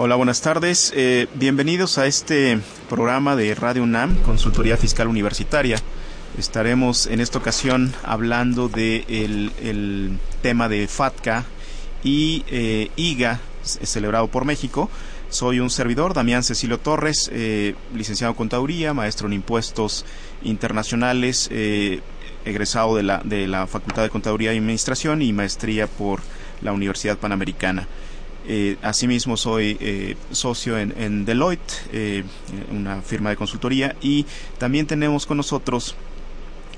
Hola, buenas tardes. Eh, bienvenidos a este programa de Radio UNAM, Consultoría Fiscal Universitaria. Estaremos en esta ocasión hablando del de el tema de FATCA y eh, IGA, celebrado por México. Soy un servidor, Damián Cecilio Torres, eh, licenciado en Contaduría, maestro en Impuestos Internacionales, eh, egresado de la, de la Facultad de Contaduría y Administración y maestría por la Universidad Panamericana. Eh, asimismo, soy eh, socio en, Deloitte, eh, una firma de consultoría, y también tenemos con nosotros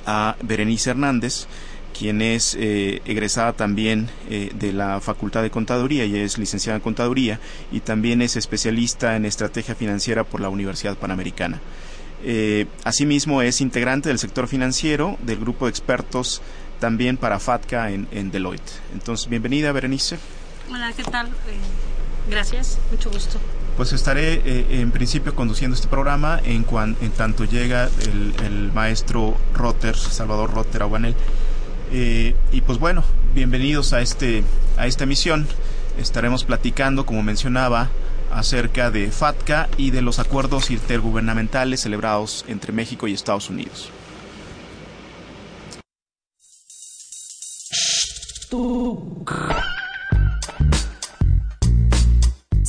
a Berenice Hernández, quien es egresada también de la Facultad de Contaduría y es licenciada en Contaduría, y también es especialista en estrategia financiera por la Universidad Panamericana. asimismo, es integrante del sector financiero del grupo de expertos también para FATCA en, en Deloitte. Entonces, bienvenida, Berenice. Hola, ¿qué tal? Eh, gracias, mucho gusto. Pues estaré eh, en principio conduciendo este programa en, cuan, en tanto llega el, el, maestro Rotter, Salvador Rotter Aguanel. Eh, y pues bueno, bienvenidos a, este, a esta emisión. Estaremos platicando, como mencionaba, acerca de FATCA y de los acuerdos intergubernamentales celebrados entre México y Estados Unidos.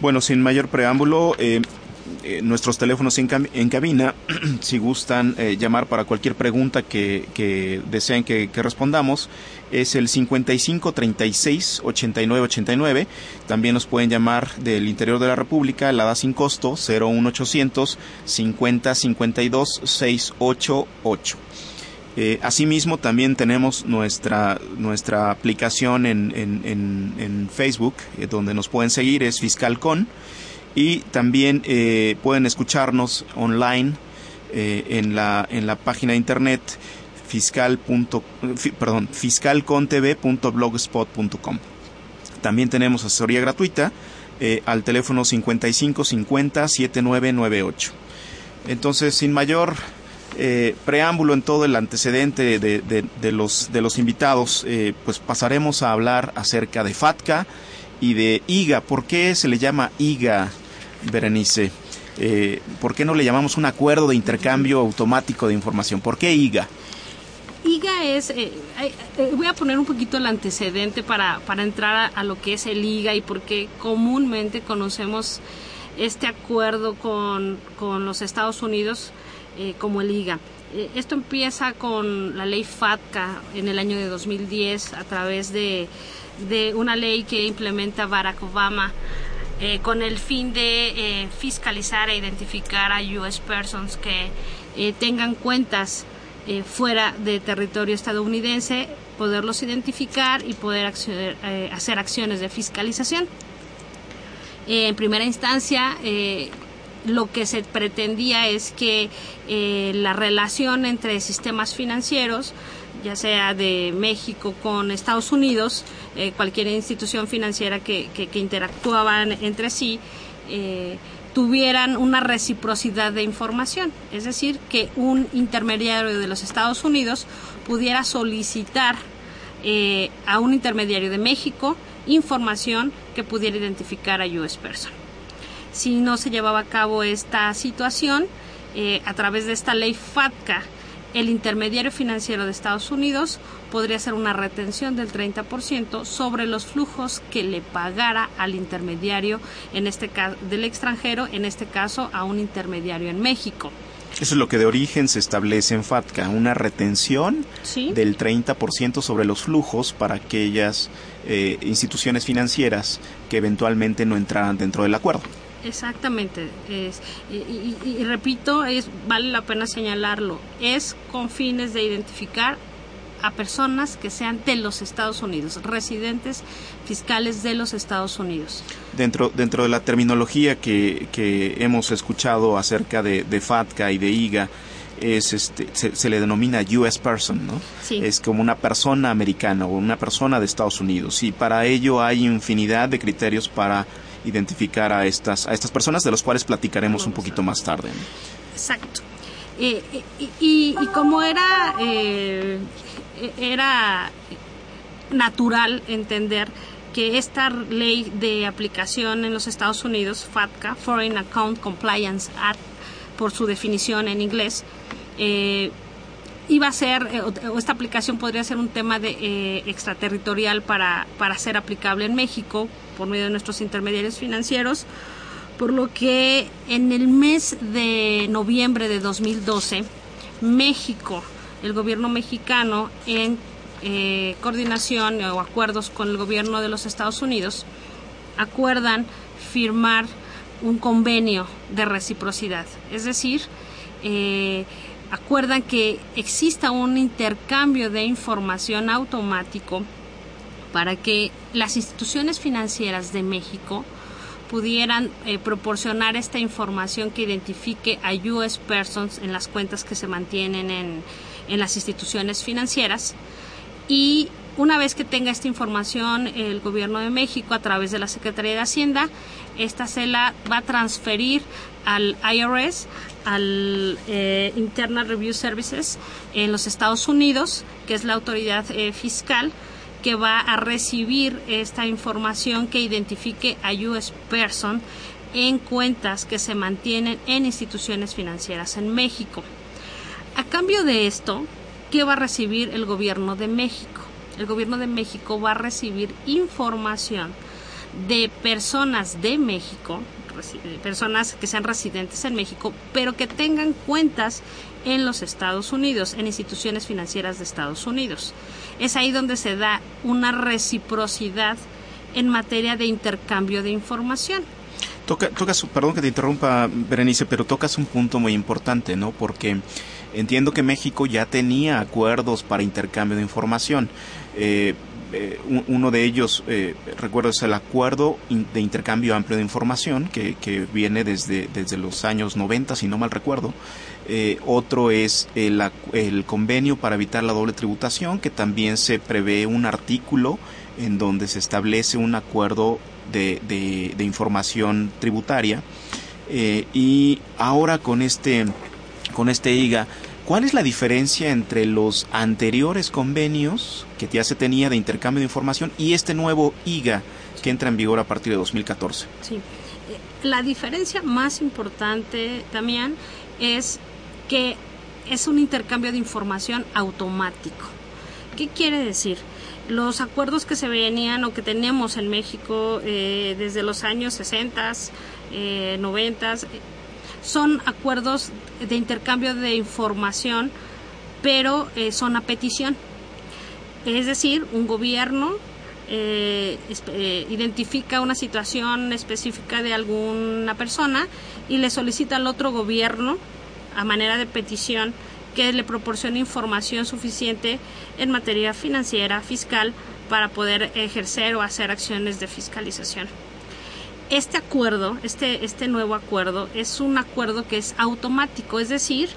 Bueno, sin mayor preámbulo, eh, eh, nuestros teléfonos en, en cabina, si gustan eh, llamar para cualquier pregunta que, deseen que, que, respondamos, es el 55 36 89 89. También nos pueden llamar del interior de la República, la da sin costo, 01800 50 52 688. Eh, asimismo, también tenemos nuestra, nuestra aplicación en, en, en, Facebook, eh, donde nos pueden seguir, es FiscalCon, y también eh, pueden escucharnos online en, la, en la página de internet fiscal. perdón, fiscalcontv.blogspot.com. También tenemos asesoría gratuita al teléfono 55 50 7998. Entonces, sin mayor eh, preámbulo en todo el antecedente de, de, de los, de los invitados, eh, pues pasaremos a hablar acerca de FATCA y de IGA. ¿Por qué se le llama IGA, Berenice? Eh, ¿Por qué no le llamamos un acuerdo de intercambio automático de información? ¿Por qué IGA? IGA es, eh, eh, voy a poner un poquito el antecedente para, para entrar a, a, lo que es el IGA y por qué comúnmente conocemos este acuerdo con, con los Estados Unidos eh, como el. Eh, esto empieza con la ley FATCA en el año de 2010 a través de, de una ley que implementa Barack Obama eh, con el fin de fiscalizar e identificar a US persons que tengan cuentas fuera de territorio estadounidense, poderlos identificar y poder hacer acciones de fiscalización. en primera instancia, lo que se pretendía es que la relación entre sistemas financieros ya sea de México con Estados Unidos, eh, cualquier institución financiera que, interactuaban entre sí, eh, tuvieran una reciprocidad de información, es decir, que un intermediario de los Estados Unidos pudiera solicitar eh, a un intermediario de México información que pudiera identificar a US Person. Si no se llevaba a cabo esta situación, a través de esta ley FATCA, el intermediario financiero de Estados Unidos podría hacer una retención del 30% sobre los flujos que le pagara al intermediario en este caso del extranjero, en este caso a un intermediario en México. Eso es lo que de origen se establece en FATCA, una retención del 30% sobre los flujos para aquellas eh, instituciones financieras que eventualmente no entraran dentro del acuerdo. Exactamente. Es, y, repito, es, vale la pena señalarlo. Es con fines de identificar a personas que sean de los Estados Unidos, residentes fiscales de los Estados Unidos. Dentro, dentro de la terminología que, que hemos escuchado acerca de, de FATCA y de IGA, es este, se, le denomina US person, ¿no? Es como una persona americana o una persona de Estados Unidos. Y para ello hay infinidad de criterios para identificar a estas, a estas personas, de los cuales platicaremos un poquito más tarde. Exacto. Eh, y, como era, eh, era natural entender que esta ley de aplicación en los Estados Unidos, FATCA, Foreign Account Compliance Act, por su definición en inglés, eh, iba a ser, o esta aplicación podría ser un tema de, extraterritorial para, para ser aplicable en México, por medio de nuestros intermediarios financieros, por lo que en el mes de noviembre de 2012, México, el gobierno mexicano, en eh, coordinación o acuerdos con el gobierno de los Estados Unidos, acuerdan firmar un convenio de reciprocidad. Es decir, eh, acuerdan que exista un intercambio de información automático para que las instituciones financieras de México pudieran eh, proporcionar esta información que identifique a US persons en las cuentas que se mantienen en, en las instituciones financieras. Y una vez que tenga esta información el gobierno de México a través de la Secretaría de Hacienda, esta se la va a transferir al IRS, al eh, Internal Review Services en los Estados Unidos, que es la autoridad eh, fiscal, que va a recibir esta información que identifique a US Person en cuentas que se mantienen en instituciones financieras en México. A cambio de esto, ¿qué va a recibir el gobierno de México? El gobierno de México va a recibir información de personas de México, personas que sean residentes en México, pero que tengan cuentas en los Estados Unidos, en instituciones financieras de Estados Unidos. Es ahí donde se da una reciprocidad en materia de intercambio de información. Toca, tocas, perdón que te interrumpa, Berenice, pero tocas un punto muy importante, ¿no? Porque entiendo que México ya tenía acuerdos para intercambio de información. Eh, eh, uno de ellos, eh, recuerdo, es el acuerdo de intercambio amplio de información que, viene desde, desde los años 90, si no mal recuerdo, eh, otro es el, el, convenio para evitar la doble tributación, que también se prevé un artículo en donde se establece un acuerdo de, de, información tributaria. Y ahora con este, con este IGA, ¿cuál es la diferencia entre los anteriores convenios que ya se tenía de intercambio de información y este nuevo IGA que entra en vigor a partir de 2014? Sí. Eh, la diferencia más importante, también es que es un intercambio de información automático. ¿Qué quiere decir? Los acuerdos que se venían o que tenemos en México eh, desde los años 60, eh, 90, son acuerdos de intercambio de información, pero eh, son a petición. Es decir, un gobierno eh, eh, identifica una situación específica de alguna persona y le solicita al otro gobierno, a manera de petición, que le proporcione información suficiente en materia financiera, fiscal, para poder ejercer o hacer acciones de fiscalización. Este acuerdo, este, este nuevo acuerdo, es un acuerdo que es automático, es decir,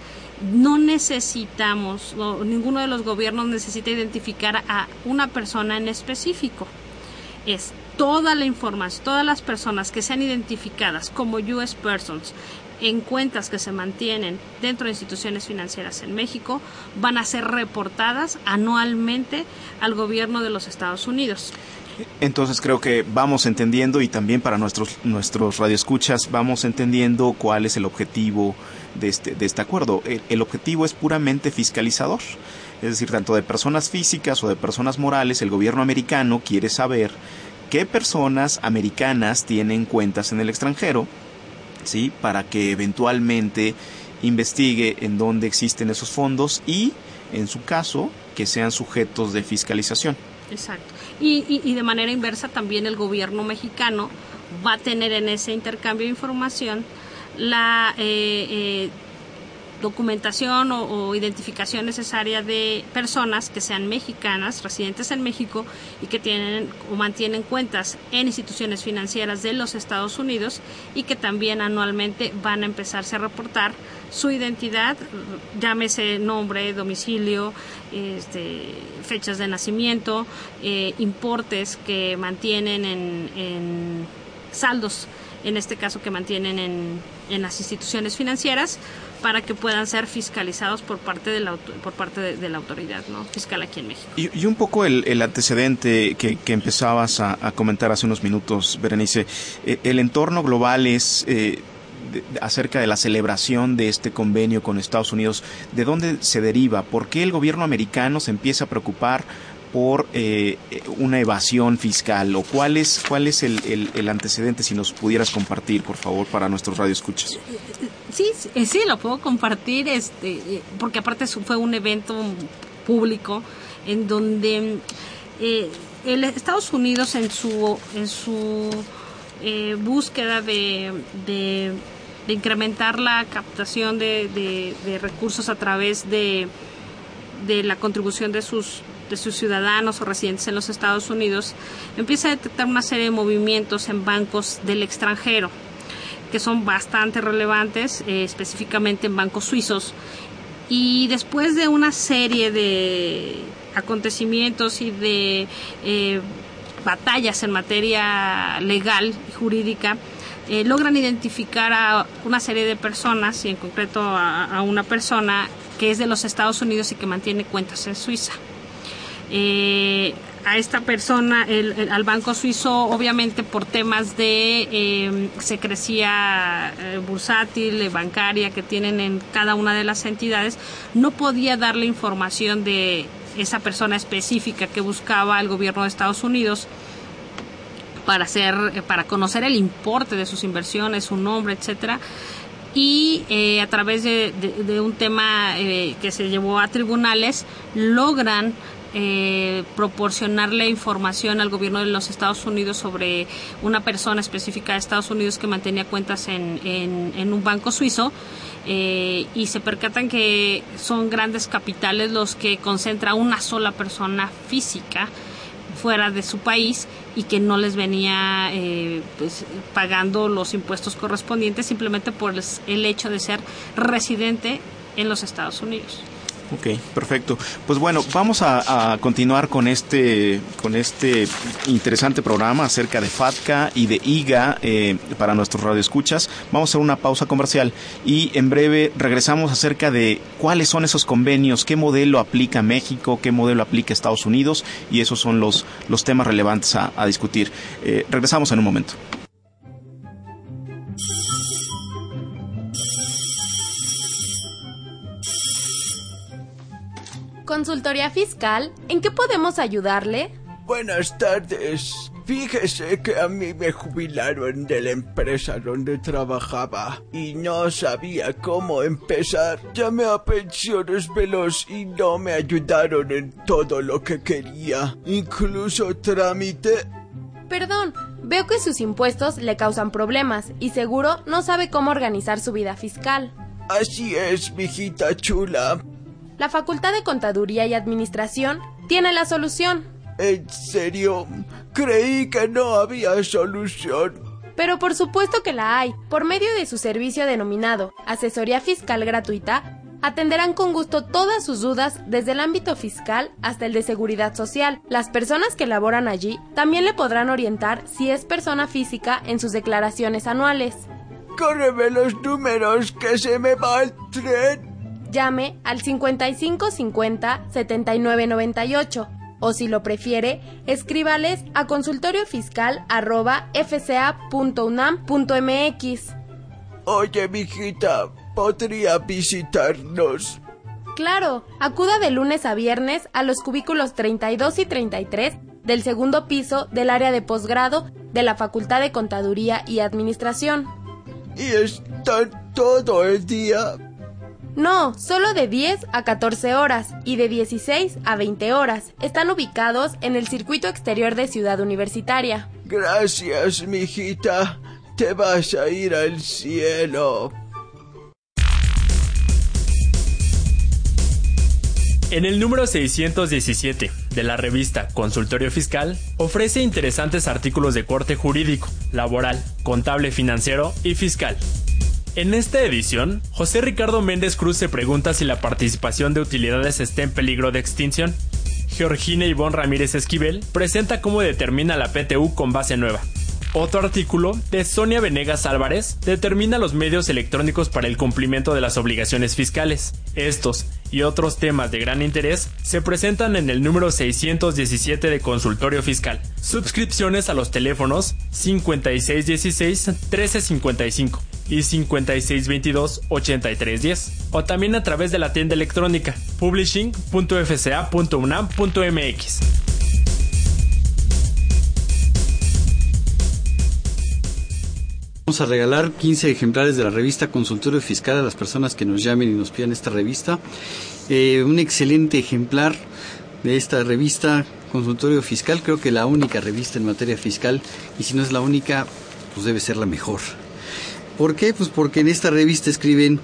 no necesitamos, ninguno de los gobiernos necesita identificar a una persona en específico. Es toda la información, todas las personas que sean identificadas como US persons en cuentas que se mantienen dentro de instituciones financieras en México van a ser reportadas anualmente al gobierno de los Estados Unidos. Entonces creo que vamos entendiendo y también para nuestros nuestros radioescuchas vamos entendiendo cuál es el objetivo de este de este acuerdo. El, objetivo es puramente fiscalizador. Es decir, tanto de personas físicas o de personas morales, el gobierno americano quiere saber qué personas americanas tienen cuentas en el extranjero, ¿sí? Para que eventualmente investigue en dónde existen esos fondos y, en su caso, que sean sujetos de fiscalización. Exacto. Y, y, de manera inversa también el gobierno mexicano va a tener en ese intercambio de información la eh, eh, documentación o, identificación necesaria de personas que sean mexicanas, residentes en México y que tienen o mantienen cuentas en instituciones financieras de los Estados Unidos y que también anualmente van a empezarse a reportar su identidad, llámese nombre, domicilio, este, fechas de nacimiento, eh, importes que mantienen en, en saldos, en este caso que mantienen en, en las instituciones financieras para que puedan ser fiscalizados por parte de la, por parte de, la autoridad ¿no? fiscal aquí en México. Y, un poco el, antecedente que, empezabas a, comentar hace unos minutos, Berenice, eh, el entorno global es... Eh, acerca de la celebración de este convenio con Estados Unidos, ¿de dónde se deriva? ¿Por qué el gobierno americano se empieza a preocupar por eh, una evasión fiscal o cuál es cuál es el, el, antecedente si nos pudieras compartir por favor para nuestros radioescuchas. Sí sí lo puedo compartir este porque aparte fue un evento público en donde eh, el Estados Unidos en su en su eh, búsqueda de, incrementar la captación de, de recursos a través de de la contribución de sus de sus ciudadanos o residentes en los Estados Unidos, empieza a detectar una serie de movimientos en bancos del extranjero que son bastante relevantes, eh, específicamente en bancos suizos. Y después de una serie de acontecimientos y de eh, batallas en materia legal y jurídica, eh, logran identificar a una serie de personas, y en concreto a, una persona que es de los Estados Unidos y que mantiene cuentas en Suiza. Eh, a esta persona, al banco suizo, obviamente por temas de eh, secrecía bursátil, bancaria que tienen en cada una de las entidades, no podía darle información de esa persona específica que buscaba el gobierno de Estados Unidos para hacer, para conocer el importe de sus inversiones, su nombre, etcétera. Y a través de, un tema que se llevó a tribunales logran eh, proporcionarle información al gobierno de los Estados Unidos sobre una persona específica de Estados Unidos que mantenía cuentas en, un banco suizo eh, y se percatan que son grandes capitales los que concentra una sola persona física fuera de su país y que no les venía eh, pues, pagando los impuestos correspondientes simplemente por el hecho de ser residente en los Estados Unidos. Ok, perfecto. Pues bueno, vamos a, continuar con este, con este interesante programa acerca de FATCA y de IGA eh, para nuestros radioescuchas. Vamos a hacer una pausa comercial y en breve regresamos acerca de cuáles son esos convenios, qué modelo aplica México, qué modelo aplica Estados Unidos y esos son los, los temas relevantes a, discutir. Eh, regresamos en un momento. Consultoría Fiscal, ¿en qué podemos ayudarle? Buenas tardes. Fíjese que a mí me jubilaron de la empresa donde trabajaba y no sabía cómo empezar. Llamé a Pensiones Veloz y no me ayudaron en todo lo que quería. Incluso trámite. Perdón, veo que sus impuestos le causan problemas y seguro no sabe cómo organizar su vida fiscal. Así es, mijita chula. La Facultad de Contaduría y Administración tiene la solución. ¿En serio? Creí que no había solución. Pero por supuesto que la hay. Por medio de su servicio denominado Asesoría Fiscal Gratuita, atenderán con gusto todas sus dudas desde el ámbito fiscal hasta el de seguridad social. Las personas que laboran allí también le podrán orientar si es persona física en sus declaraciones anuales. Córreme los números que se me va el tren. Llame al 5550 7998 o si lo prefiere, escríbales a consultoriofiscal@fca.unam.mx. Oye, mijita, ¿podría visitarnos? Claro, acuda de lunes a viernes a los cubículos 32 y 33 del segundo piso del área de posgrado de la Facultad de Contaduría y Administración. ¿Y están todo el día? No, solo de 10 a 14 horas y de 16 a 20 horas. Están ubicados en el circuito exterior de Ciudad Universitaria. Gracias, mijita. Te vas a ir al cielo. En el número 617 de la revista Consultorio Fiscal, ofrece interesantes artículos de corte jurídico, laboral, contable financiero y fiscal. En esta edición, José Ricardo Méndez Cruz se pregunta si la participación de utilidades está en peligro de extinción. Georgina Ivonne Ramírez Esquivel presenta cómo determina la PTU con base nueva. Otro artículo de Sonia Venegas Álvarez determina los medios electrónicos para el cumplimiento de las obligaciones fiscales. Estos y otros temas de gran interés se presentan en el número 617 de Consultorio Fiscal. Suscripciones a los teléfonos 5616-1355 y 5622-8310 o también a través de la tienda electrónica publishing.fca.unam.mx. Vamos a regalar 15 ejemplares de la revista Consultorio Fiscal a las personas que nos llamen y nos pidan esta revista. Eh, un excelente ejemplar de esta revista Consultorio Fiscal, creo que la única revista en materia fiscal y si no es la única, pues debe ser la mejor. ¿Por qué? Pues porque en esta revista escriben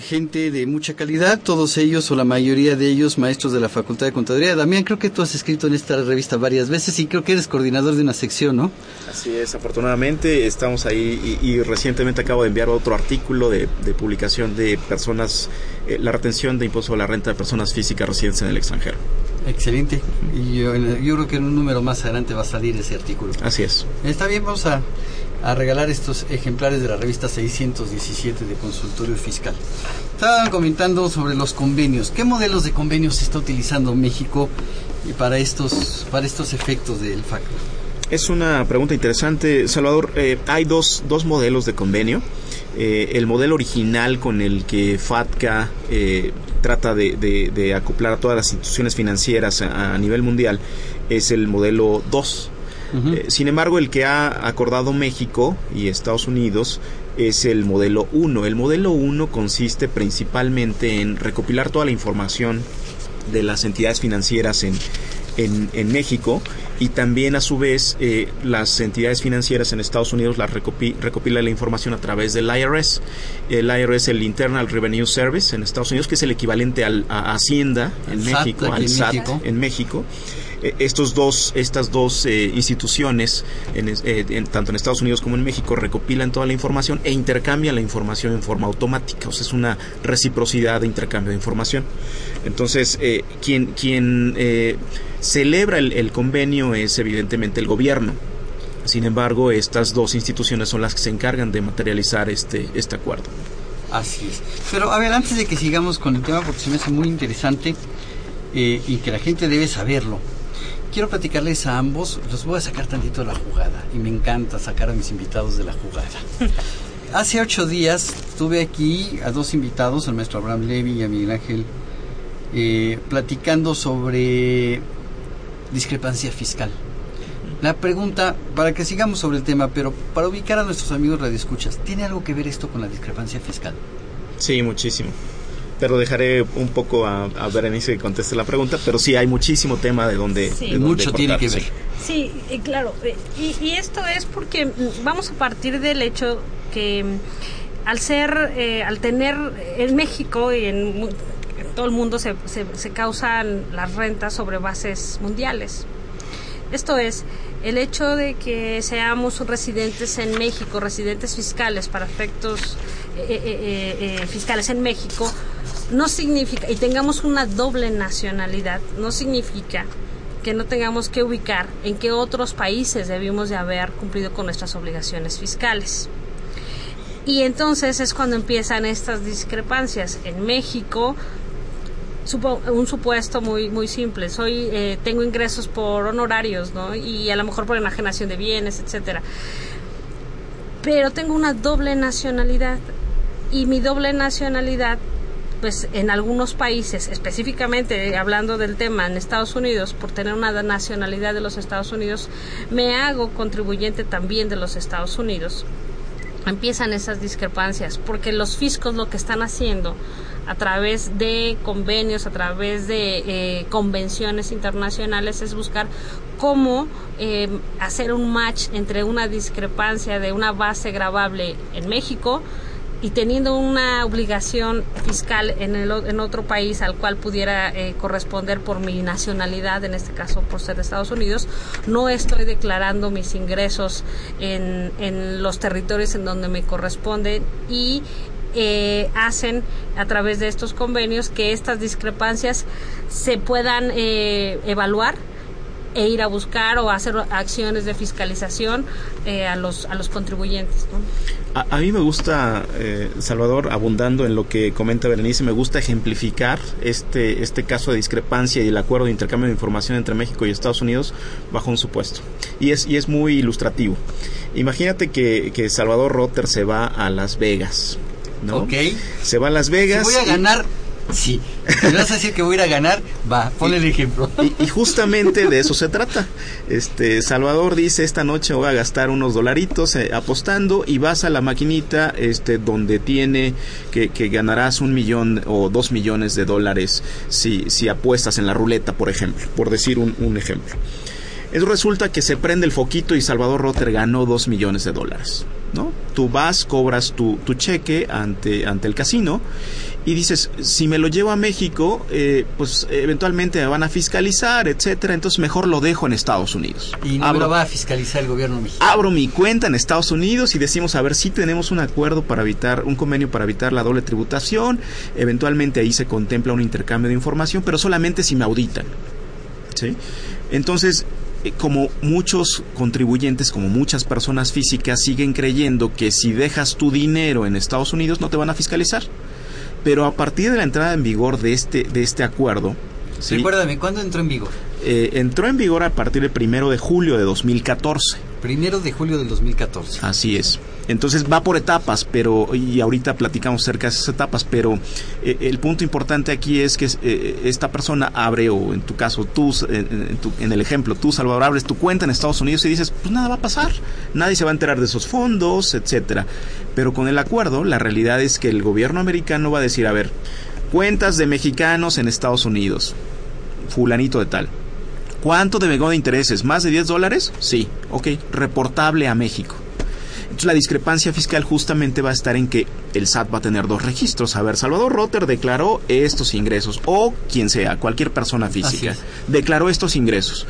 gente de mucha calidad, todos ellos o la mayoría de ellos maestros de la Facultad de Contaduría. Damián, creo que tú has escrito en esta revista varias veces y creo que eres coordinador de una sección, ¿no? Así es, afortunadamente estamos ahí y, recientemente acabo de enviar otro artículo de, publicación de personas, eh, la retención de impuesto a la renta de personas físicas residentes en el extranjero. Excelente. Y yo, yo creo que en un número más adelante va a salir ese artículo. Así es. Está bien, vamos a a regalar estos ejemplares de la revista 617 de Consultorio Fiscal. Estaban comentando sobre los convenios. ¿Qué modelos de convenios está utilizando México para estos, para estos efectos del FAC? Es una pregunta interesante, Salvador. Eh, hay dos, dos, modelos de convenio. Eh, el modelo original con el que FATCA eh, trata de, acoplar a todas las instituciones financieras a, a nivel mundial es el modelo 2 eh, sin embargo, el que ha acordado México y Estados Unidos es el modelo 1. El modelo 1 consiste principalmente en recopilar toda la información de las entidades financieras en, en, México y también a su vez eh, las entidades financieras en Estados Unidos las recopilan la información a través del IRS. El IRS, el Internal Revenue Service en Estados Unidos, que es el equivalente al, a Hacienda en México, al SAT en México. Estos dos, estas dos eh, instituciones, eh, tanto en Estados Unidos como en México, recopilan toda la información e intercambian la información en forma automática. O sea, es una reciprocidad de intercambio de información. Entonces, quien, quien celebra el, convenio es evidentemente el gobierno. Sin embargo, estas dos instituciones son las que se encargan de materializar este, este acuerdo. Así es. Pero a ver, antes de que sigamos con el tema, porque se me hace muy interesante y que la gente debe saberlo, quiero platicarles a ambos, los voy a sacar tantito de la jugada y me encanta sacar a mis invitados de la jugada. Hace ocho días tuve aquí a dos invitados, al maestro Abraham Levy y a Miguel Ángel, eh, platicando sobre discrepancia fiscal. La pregunta, para que sigamos sobre el tema, pero para ubicar a nuestros amigos radioescuchas, ¿tiene algo que ver esto con la discrepancia fiscal? Sí, muchísimo. Pero dejaré un poco a, a Berenice que conteste la pregunta, pero sí hay muchísimo tema de donde... Sí. de donde Mucho tiene que ver. sí. Sí, eh, claro. eh, Y, y esto es porque mm, vamos a partir del hecho que mm, al ser, eh, al tener en México y en, mu- en todo el mundo se, se, se causan las rentas sobre bases mundiales. Esto es, el hecho de que seamos residentes en México, residentes fiscales para efectos eh, eh, eh, eh, fiscales en México, no significa, y tengamos una doble nacionalidad, no significa que no tengamos que ubicar en qué otros países debimos de haber cumplido con nuestras obligaciones fiscales. Y entonces es cuando empiezan estas discrepancias. En México, un supuesto muy muy simple soy eh, tengo ingresos por honorarios no y a lo mejor por enajenación de bienes etcétera pero tengo una doble nacionalidad y mi doble nacionalidad pues en algunos países específicamente eh, hablando del tema en Estados Unidos por tener una nacionalidad de los Estados Unidos me hago contribuyente también de los Estados Unidos. Empiezan esas discrepancias porque los fiscos lo que están haciendo a través de convenios, a través de eh, convenciones internacionales es buscar cómo eh, hacer un match entre una discrepancia de una base grabable en México y teniendo una obligación fiscal en, el, en otro país al cual pudiera eh, corresponder por mi nacionalidad, en este caso por ser de Estados Unidos, no estoy declarando mis ingresos en, en los territorios en donde me corresponden y eh, hacen a través de estos convenios que estas discrepancias se puedan eh, evaluar e ir a buscar o hacer acciones de fiscalización eh, a los a los contribuyentes. ¿no? A, a mí me gusta, eh, Salvador, abundando en lo que comenta Berenice, me gusta ejemplificar este, este caso de discrepancia y el acuerdo de intercambio de información entre México y Estados Unidos bajo un supuesto. Y es, y es muy ilustrativo. Imagínate que, que Salvador Rotter se va a Las Vegas. ¿no? Ok. Se va a Las Vegas. Si voy a y- ganar, sí. Si vas a decir que voy a ir a ganar, va, ponle el ejemplo. Y, justamente de eso se trata. Este Salvador dice esta noche voy a gastar unos dolaritos eh, apostando y vas a la maquinita este donde tiene que, ganarás un millón o dos millones de dólares si, si apuestas en la ruleta, por ejemplo, por decir un, un ejemplo. Eso resulta que se prende el foquito y Salvador Rotter ganó dos millones de dólares. ¿no? Tú vas, cobras tu, tu cheque ante, ante el casino y dices, si me lo llevo a México, eh, pues eventualmente me van a fiscalizar, etcétera, entonces mejor lo dejo en Estados Unidos. Y no me lo va a fiscalizar el gobierno mexicano. abro mi cuenta en Estados Unidos y decimos a ver si tenemos un acuerdo para evitar un convenio para evitar la doble tributación eventualmente ahí se contempla un intercambio de información pero solamente si me auditan ¿sí? entonces eh, como muchos contribuyentes, como muchas personas físicas siguen creyendo que si dejas tu dinero en Estados Unidos no te van a fiscalizar. Pero a partir de la entrada en vigor de este, de este acuerdo, ¿sí? Recuérdame, ¿cuándo entró en vigor? Eh, entró en vigor a partir del primero de julio de 2014. Primero de julio del 2014. Así es. Entonces va por etapas, pero y ahorita platicamos acerca de esas etapas, pero eh, el punto importante aquí es que eh, esta persona abre o en tu caso tú en, el ejemplo tú Salvador abres tu cuenta en Estados Unidos y dices pues nada va a pasar, nadie se va a enterar de esos fondos, etcétera. Pero con el acuerdo la realidad es que el gobierno americano va a decir a ver cuentas de mexicanos en Estados Unidos, fulanito de tal. ¿Cuánto devengó de intereses? ¿Más de 10 dólares? Sí, ok, reportable a México. Entonces la discrepancia fiscal justamente va a estar en que el SAT va a tener dos registros. A ver, Salvador Rotter declaró estos ingresos, o quien sea, cualquier persona física, declaró estos ingresos.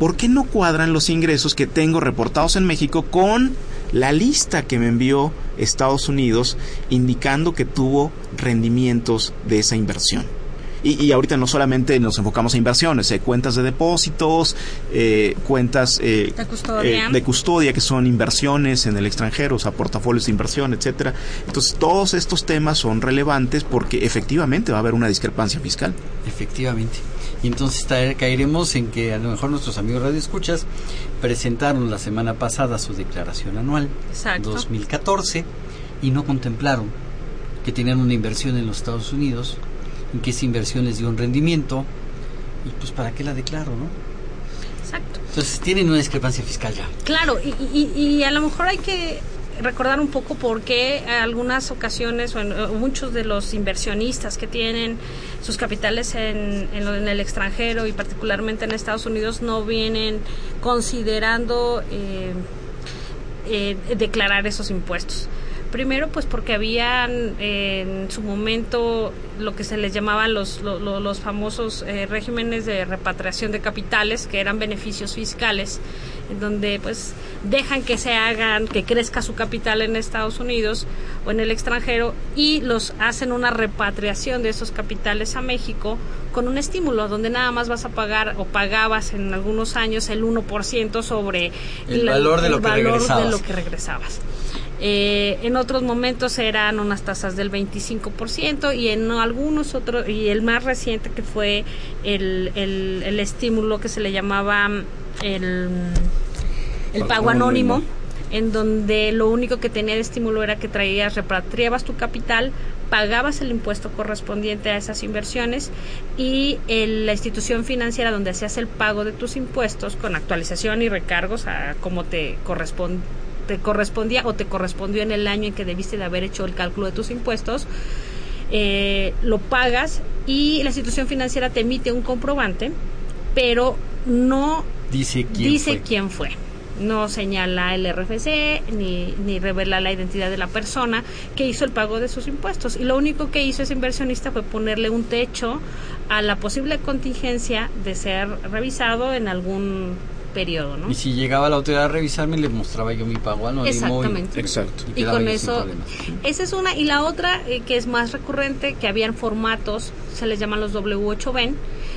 ¿Por qué no cuadran los ingresos que tengo reportados en México con la lista que me envió Estados Unidos indicando que tuvo rendimientos de esa inversión? Y, y ahorita no solamente nos enfocamos a inversiones, eh, cuentas de depósitos, eh, cuentas eh, De custodia. eh, de custodia que son inversiones en el extranjero, o sea, portafolios de inversión, etcétera. Entonces, todos estos temas son relevantes porque efectivamente va a haber una discrepancia fiscal. Efectivamente. Y entonces caeremos en que a lo mejor nuestros amigos radioescuchas presentaron la semana pasada su declaración anual Exacto. 2014 y no contemplaron que tenían una inversión en los Estados Unidos, en que esa inversión les dio un rendimiento y pues para qué la declaro, ¿no? Exacto. Entonces tienen una discrepancia fiscal ya. Claro, y, y, y a lo mejor hay que recordar un poco por qué algunas ocasiones o, muchos de los inversionistas que tienen sus capitales en, en, el extranjero y particularmente en Estados Unidos no vienen considerando eh, eh, declarar esos impuestos. Primero, pues porque habían en su momento lo que se les llamaban los, los, famosos eh, regímenes de repatriación de capitales, que eran beneficios fiscales, en donde pues dejan que se hagan, que crezca su capital en Estados Unidos o en el extranjero y los hacen una repatriación de esos capitales a México con un estímulo donde nada más vas a pagar o pagabas en algunos años el 1% sobre el valor, de, lo valor de lo que regresabas. Eh, en otros momentos eran unas tasas del 25% y en algunos otros, y el más reciente que fue el, el, estímulo que se le llamaba el, el pago anónimo, en donde lo único que tenía de estímulo era que traías, repatriabas tu capital, pagabas el impuesto correspondiente a esas inversiones y la institución financiera donde hacías el pago de tus impuestos con actualización y recargos a como te corresponde te correspondía o te correspondió en el año en que debiste de haber hecho el cálculo de tus impuestos, eh, lo pagas y la institución financiera te emite un comprobante, pero no dice quién dice fue. quién fue. No señala el RFC ni, ni revela la identidad de la persona que hizo el pago de sus impuestos. Y lo único que hizo ese inversionista fue ponerle un techo a la posible contingencia de ser revisado en algún periodo, ¿no? Y si llegaba la autoridad a revisarme, le mostraba yo mi pago anónimo. Exactamente. Y, Exacto. Y, con eso, esa es una. Y la otra, eh, que es más recurrente, que habían formatos, se les llaman los W8BEN,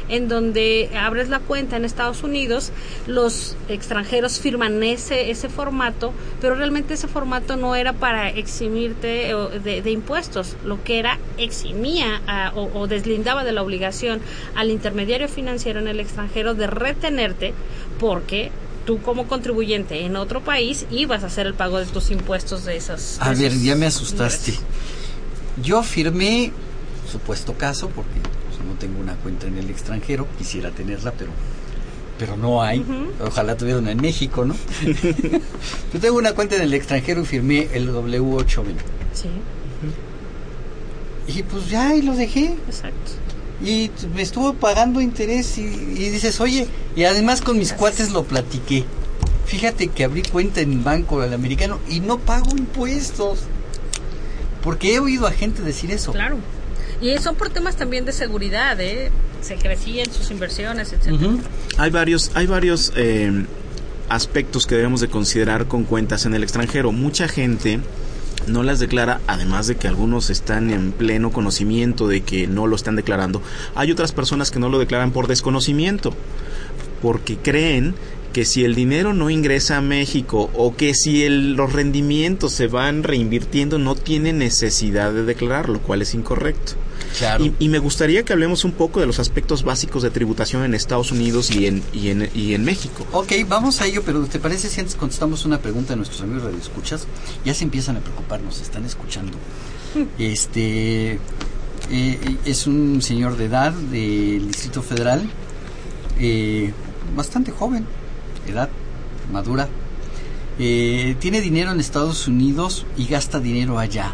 en donde abres la cuenta en Estados Unidos, los extranjeros firman ese, ese formato, pero realmente ese formato no era para eximirte de, de impuestos, lo que era eximía o, o deslindaba de la obligación al intermediario financiero en el extranjero de retenerte porque tú como contribuyente en otro país ibas a hacer el pago de tus impuestos de esas. A ver, ya me asustaste. Yo firmé, supuesto caso, porque no tengo una cuenta en el extranjero, quisiera tenerla, pero pero no hay. Ojalá tuviera una en México, ¿no? Yo tengo una cuenta en el extranjero y firmé el W8 Sí. Y pues ya, y lo dejé. Exacto. Y me estuvo pagando interés y, y dices, oye, y además con mis cuates lo platiqué. Fíjate que abrí cuenta en Banco Americano y no pago impuestos. Porque he oído a gente decir eso. Claro. Y son por temas también de seguridad, ¿eh? Se crecían sus inversiones, etcétera. Hay varios, hay varios eh, aspectos que debemos de considerar con cuentas en el extranjero. Mucha gente no las declara, además de que algunos están en pleno conocimiento de que no lo están declarando. Hay otras personas que no lo declaran por desconocimiento, porque creen que si el dinero no ingresa a México o que si el, los rendimientos se van reinvirtiendo no tiene necesidad de declarar, lo cual es incorrecto. Claro. Y, y, me gustaría que hablemos un poco de los aspectos básicos de tributación en Estados Unidos y en, y en, y en México. Ok, vamos a ello, pero ¿te parece si antes contestamos una pregunta a nuestros amigos radioescuchas? Ya se empiezan a preocupar, nos están escuchando. Este eh, es un señor de edad del Distrito Federal, eh, bastante joven, edad madura. Eh, tiene dinero en Estados Unidos y gasta dinero allá.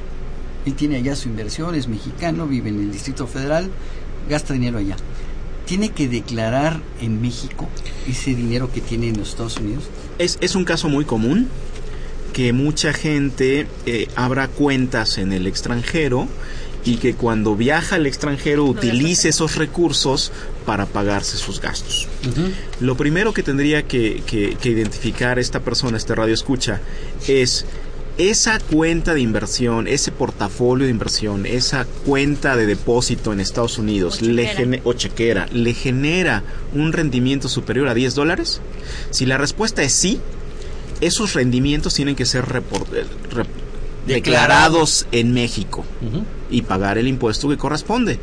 Él tiene allá su inversión, es mexicano, vive en el Distrito Federal, gasta dinero allá. ¿Tiene que declarar en México ese dinero que tiene en los Estados Unidos? Es, es un caso muy común que mucha gente eh, abra cuentas en el extranjero y que cuando viaja al extranjero utilice esos recursos para pagarse sus gastos. Uh -huh. Lo primero que tendría que, que, que identificar esta persona, este radio escucha, es esa cuenta de inversión, ese portafolio de inversión, esa cuenta de depósito en Estados Unidos o chequera. Le, o chequera, ¿le genera un rendimiento superior a 10 dólares? Si la respuesta es sí, esos rendimientos tienen que ser report, rep, declarados en México uh -huh. y pagar el impuesto que corresponde.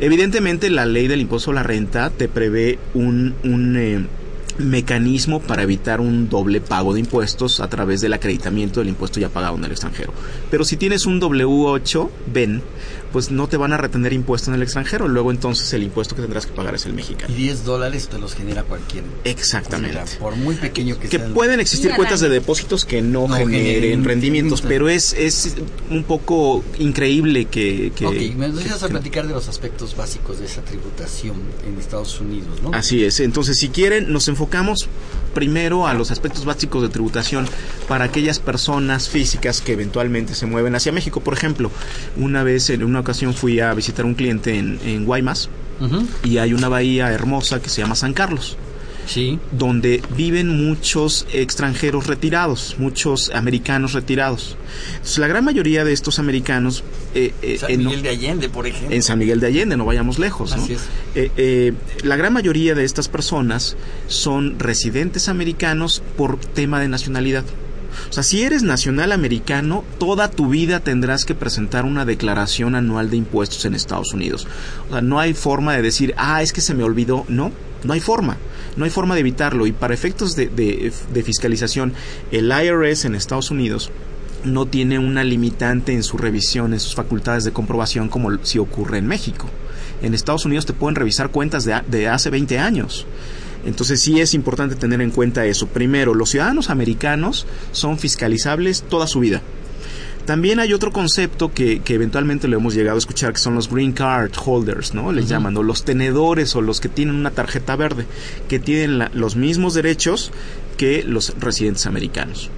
Evidentemente la ley del impuesto a la renta te prevé un, un, eh, mecanismo para evitar un doble pago de impuestos a través del acreditamiento del impuesto ya pagado en el extranjero. Pero si tienes un W8 BEN, pues no te van a retener impuesto en el extranjero. Luego entonces el impuesto que tendrás que pagar es el mexicano. Y 10 dólares te los genera cualquier. Exactamente. por muy pequeño que, que sea. pueden existir cuentas de depósitos que no, No generen generen rendimientos, pero es, es un poco increíble que... que ok, me que- a platicar de los aspectos básicos de esa tributación en Estados Unidos, ¿no? Así es. Entonces, si quieren, nos enfocamos primero a los aspectos básicos de tributación para aquellas personas físicas que eventualmente se mueven hacia México. Por ejemplo, una vez, en una ocasión fui a visitar un cliente en, en Guaymas y hay una bahía hermosa que se llama San Carlos. Sí. donde viven muchos extranjeros retirados, muchos americanos retirados. Entonces, la gran mayoría de estos americanos eh, eh, San en- Miguel de Allende, por ejemplo. en San Miguel de Allende, no vayamos lejos. ¿no? Es. Eh, eh, la gran mayoría de estas personas son residentes americanos por tema de nacionalidad. O sea, si eres nacional americano, toda tu vida tendrás que presentar una declaración anual de impuestos en Estados Unidos. O sea, no hay forma de decir, ah, es que se me olvidó. No, no hay forma. No hay forma de evitarlo. Y para efectos de, fiscalización, el IRS en Estados Unidos no tiene una limitante en su revisión, en sus facultades de comprobación como si ocurre en México. En Estados Unidos te pueden revisar cuentas de hace 20 años. Entonces sí es importante tener en cuenta eso. Primero, los ciudadanos americanos son fiscalizables toda su vida. También hay otro concepto que, que eventualmente lo hemos llegado a escuchar, que son los green card holders, ¿no? Les llaman, o los tenedores o los que tienen una tarjeta verde, que tienen la- los mismos derechos que los residentes americanos.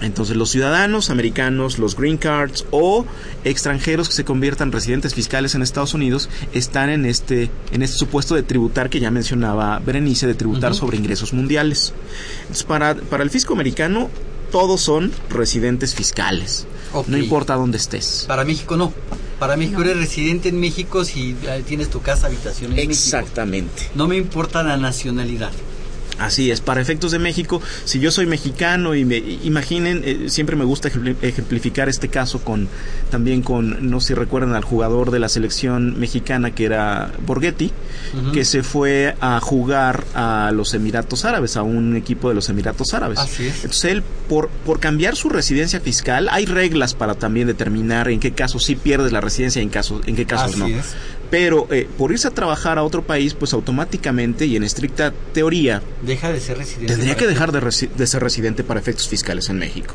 Entonces los ciudadanos americanos, los green cards o extranjeros que se conviertan residentes fiscales en Estados Unidos están en este en este supuesto de tributar que ya mencionaba Berenice de tributar sobre ingresos mundiales. Entonces para para el fisco americano todos son residentes fiscales. No importa dónde estés. Para México no. Para México eres residente en México si eh, tienes tu casa, habitación en México. Exactamente. No me importa la nacionalidad. Así es, para efectos de México, si yo soy mexicano y me imaginen, eh, siempre me gusta ejempli- ejemplificar este caso con también con no sé si recuerdan al jugador de la selección mexicana que era Borghetti, que se fue a jugar a los Emiratos Árabes, a un equipo de los Emiratos Árabes. Así es. Entonces él por por cambiar su residencia fiscal, hay reglas para también determinar en qué casos sí pierdes la residencia y en casos en qué casos Así no. es. Pero eh, por irse a trabajar a otro país, pues automáticamente y en estricta teoría Deja de ser residente. Tendría que dejar de, ser residente para efectos fiscales en México.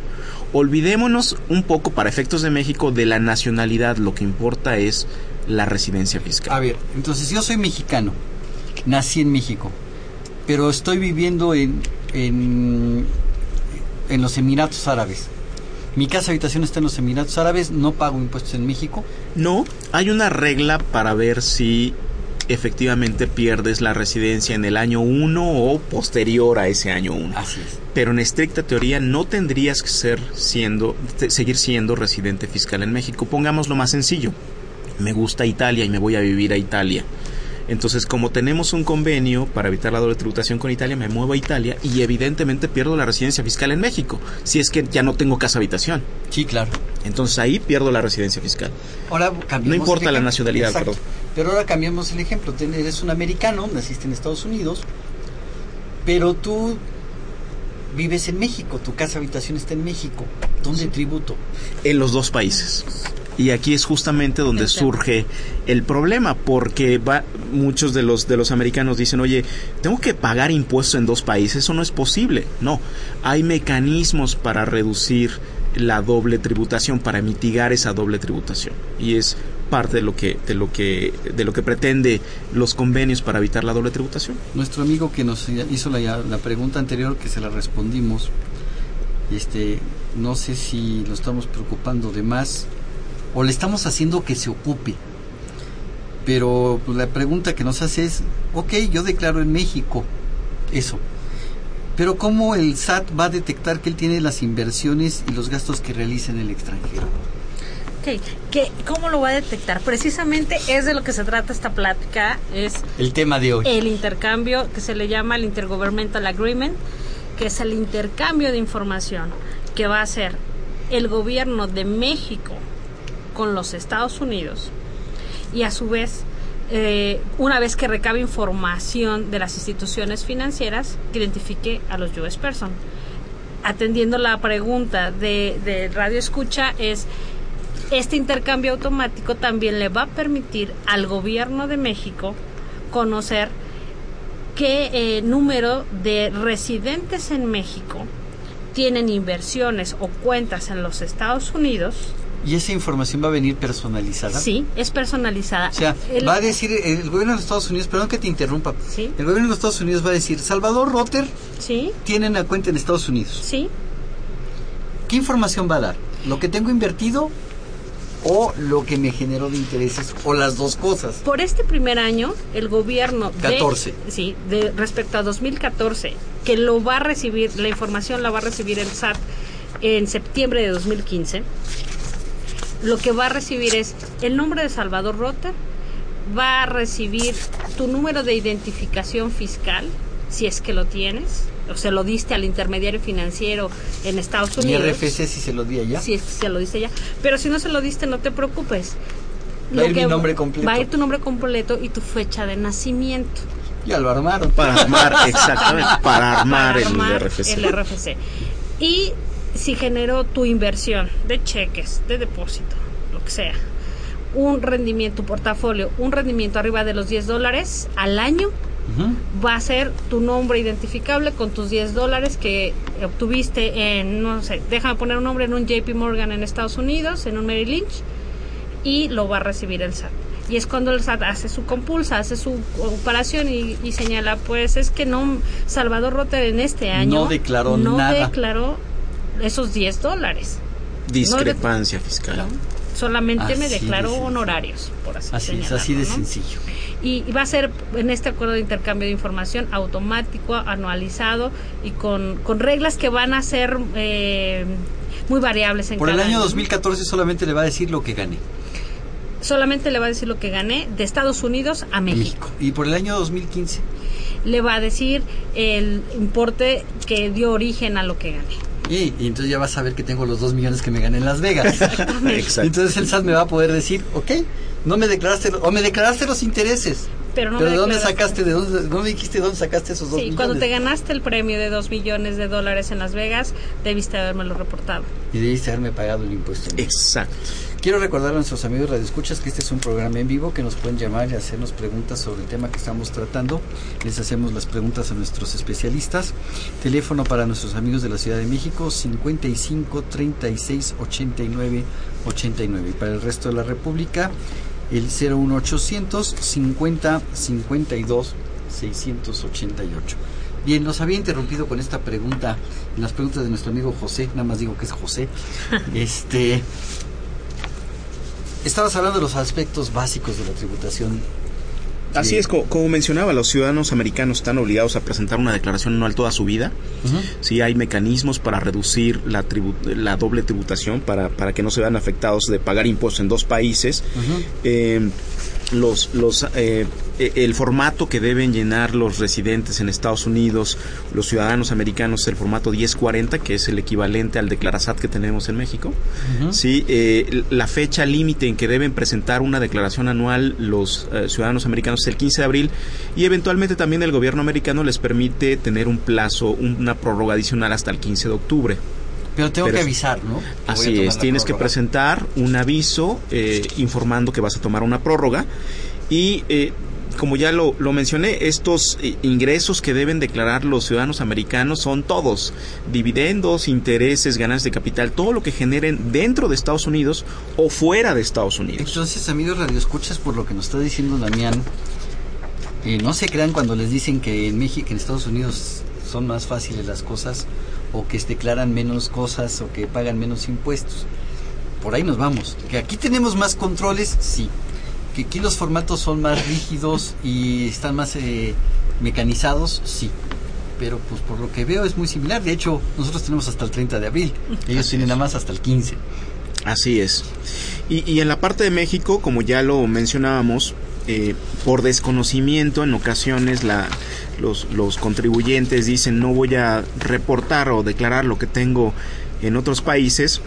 Olvidémonos un poco para efectos de México de la nacionalidad. Lo que importa es la residencia fiscal. A ver, entonces yo soy mexicano, nací en México, pero estoy viviendo en, en, en los Emiratos Árabes. Mi casa habitación está en los Emiratos Árabes, no pago impuestos en México. No, hay una regla para ver si efectivamente pierdes la residencia en el año 1 o posterior a ese año 1. Así es. Pero en estricta teoría no tendrías que ser siendo, seguir siendo residente fiscal en México. Pongámoslo más sencillo. Me gusta Italia y me voy a vivir a Italia. Entonces, como tenemos un convenio para evitar la doble tributación con Italia, me muevo a Italia y evidentemente pierdo la residencia fiscal en México, si es que ya no tengo casa habitación. Sí, claro. Entonces ahí pierdo la residencia fiscal. Ahora cambiamos No importa la nacionalidad, Exacto. perdón. Pero ahora cambiamos el ejemplo. Eres un americano, naciste en Estados Unidos, pero tú vives en México, tu casa habitación está en México. ¿Dónde tributo? en los dos países. Y aquí es justamente donde surge el problema, porque va, muchos de los de los americanos dicen, oye, tengo que pagar impuestos en dos países, eso no es posible. No, hay mecanismos para reducir la doble tributación, para mitigar esa doble tributación, y es parte de lo que de lo que de lo que pretende los convenios para evitar la doble tributación. Nuestro amigo que nos hizo la, la pregunta anterior, que se la respondimos, este, no sé si lo estamos preocupando de más o le estamos haciendo que se ocupe. Pero pues, la pregunta que nos hace es, ok, yo declaro en México eso, pero ¿cómo el SAT va a detectar que él tiene las inversiones y los gastos que realiza en el extranjero? Ok, ¿qué- ¿Cómo lo va a detectar? Precisamente es de lo que se trata esta plática, es El tema de hoy. el intercambio que se le llama el Intergovernmental Agreement, que es el intercambio de información que va a hacer el gobierno de México con los Estados Unidos y a su vez eh, una vez que recabe información de las instituciones financieras, que identifique a los US person. Atendiendo la pregunta de, Radio Escucha es, este intercambio automático también le va a permitir al gobierno de México conocer qué eh, número de residentes en México tienen inversiones o cuentas en los Estados Unidos. ¿Y esa información va a venir personalizada? Sí, es personalizada. O sea, va a decir el gobierno de los Estados Unidos, perdón que te interrumpa. Sí. El gobierno de los Estados Unidos va a decir, Salvador Rotter sí. tiene una cuenta en Estados Unidos. Sí. ¿Qué información va a dar? ¿Lo que tengo invertido o lo que me generó de intereses o las dos cosas. Por este primer año, el gobierno 14. De, sí, de respecto a 2014, que lo va a recibir, la información la va a recibir el SAT en septiembre de 2015. Lo que va a recibir es el nombre de Salvador Rota, va a recibir tu número de identificación fiscal, si es que lo tienes, o se lo diste al intermediario financiero en Estados Unidos. Mi RFC si se lo di allá. Si se lo diste allá. Pero si no se lo diste, no te preocupes. Va a ir mi nombre completo. Va a ir tu nombre completo y tu fecha de nacimiento. Ya lo armaron. Para armar, exactamente, para armar, Para armar el RFC. El RFC. Y si generó tu inversión de cheques, de depósito, lo que sea, un rendimiento, portafolio, un rendimiento arriba de los 10 dólares al año, va a ser tu nombre identificable con tus 10 dólares que obtuviste en, no sé, déjame poner un nombre en un JP Morgan en Estados Unidos, en un Merrill Lynch, y lo va a recibir el SAT. Y es cuando el SAT hace su compulsa, hace su operación y, y señala, pues es que no, Salvador Rotter en este año no declaró no nada. declaró esos 10 dólares. Discrepancia fiscal. Solamente me Así de declaró sencillo. honorarios, por así, Así es, así de ¿no? sencillo. y, y va a ser en este acuerdo de intercambio de información automático, anualizado y con, con reglas que van a ser eh, muy variables en Por el cada año 2014 solamente le va a decir lo que gané. Solamente le va a decir lo que gané de Estados Unidos a México. Y por el año 2015 Le va a decir el importe que dio origen a lo que gané. Y, y entonces ya vas a ver que tengo los dos millones que me gané en Las Vegas. Exacto. Entonces el SAT me va a poder decir, ok, no me declaraste, o me declaraste los intereses. Pero no Pero me ¿de dónde sacaste, de dónde, no me dijiste de dónde sacaste esos dos Sí, millones? cuando te ganaste el premio de 2 millones de dólares en Las Vegas, debiste habérmelo reportado. Y debiste haberme pagado el impuesto. Exacto. Quiero recordar a nuestros amigos radioescuchas que este es un programa en vivo que nos pueden llamar y hacernos preguntas sobre el tema que estamos tratando. Les hacemos las preguntas a nuestros especialistas. Teléfono para nuestros amigos de la Ciudad de México 55 36 89 89. Y para el resto de la República el 01800 50 52 688. Bien, nos había interrumpido con esta pregunta, en las preguntas de nuestro amigo José, nada más digo que es José. Este, estabas hablando de los aspectos básicos de la tributación. Así es, co- como, mencionaba, los ciudadanos americanos están obligados a presentar una declaración anual toda su vida. Sí, hay mecanismos para reducir la, tribu- la doble tributación, para, para que no se vean afectados de pagar impuestos en dos países. Eh, los, los, eh, eh, el formato que deben llenar los residentes en Estados Unidos, los ciudadanos americanos, el formato 1040, que es el equivalente al Declarasat que tenemos en México. Sí, eh, la fecha límite en que deben presentar una declaración anual los eh, ciudadanos americanos es el 15 de abril y eventualmente también el gobierno americano les permite tener un plazo, una prórroga adicional hasta el 15 de octubre. Pero tengo Pero- que avisar, ¿no? Que Así es, tienes que presentar un aviso eh, informando que vas a tomar una prórroga y eh, como ya lo, lo mencioné, estos eh, ingresos que deben declarar los ciudadanos americanos son todos, dividendos, intereses, ganancias de capital, todo lo que generen dentro de Estados Unidos o fuera de Estados Unidos. Entonces, amigos radioescuchas, por lo que nos está diciendo Damián, eh, no se crean cuando les dicen que en México, en Estados Unidos son más fáciles las cosas o que declaran menos cosas o que pagan menos impuestos. Por ahí nos vamos. Que aquí tenemos más controles, sí. Que aquí los formatos son más rígidos y están más eh, mecanizados, sí. Pero pues por lo que veo es muy similar. De hecho, nosotros tenemos hasta el 30 de abril. Ellos tienen nada más hasta el 15. Así es. Y, y en la parte de México, como ya lo mencionábamos, eh, por desconocimiento en ocasiones la, los, los contribuyentes dicen no voy a reportar o declarar lo que tengo en otros países,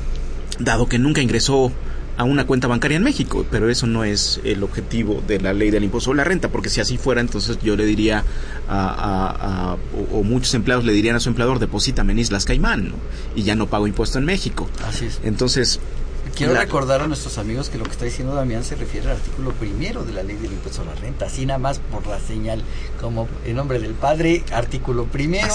dado que nunca ingresó a una cuenta bancaria en México, pero eso no es el objetivo de la ley del impuesto sobre la renta, porque si así fuera, entonces yo le diría a, o, muchos empleados le dirían a su empleador, deposítame en Islas Caimán, ¿no? y ya no pago impuesto en México. Así es. Entonces, Quiero recordar a nuestros amigos que lo que está diciendo Damián se refiere al artículo primero de la ley del impuesto a la renta, así nada más por la señal, como en nombre del Padre, artículo primero,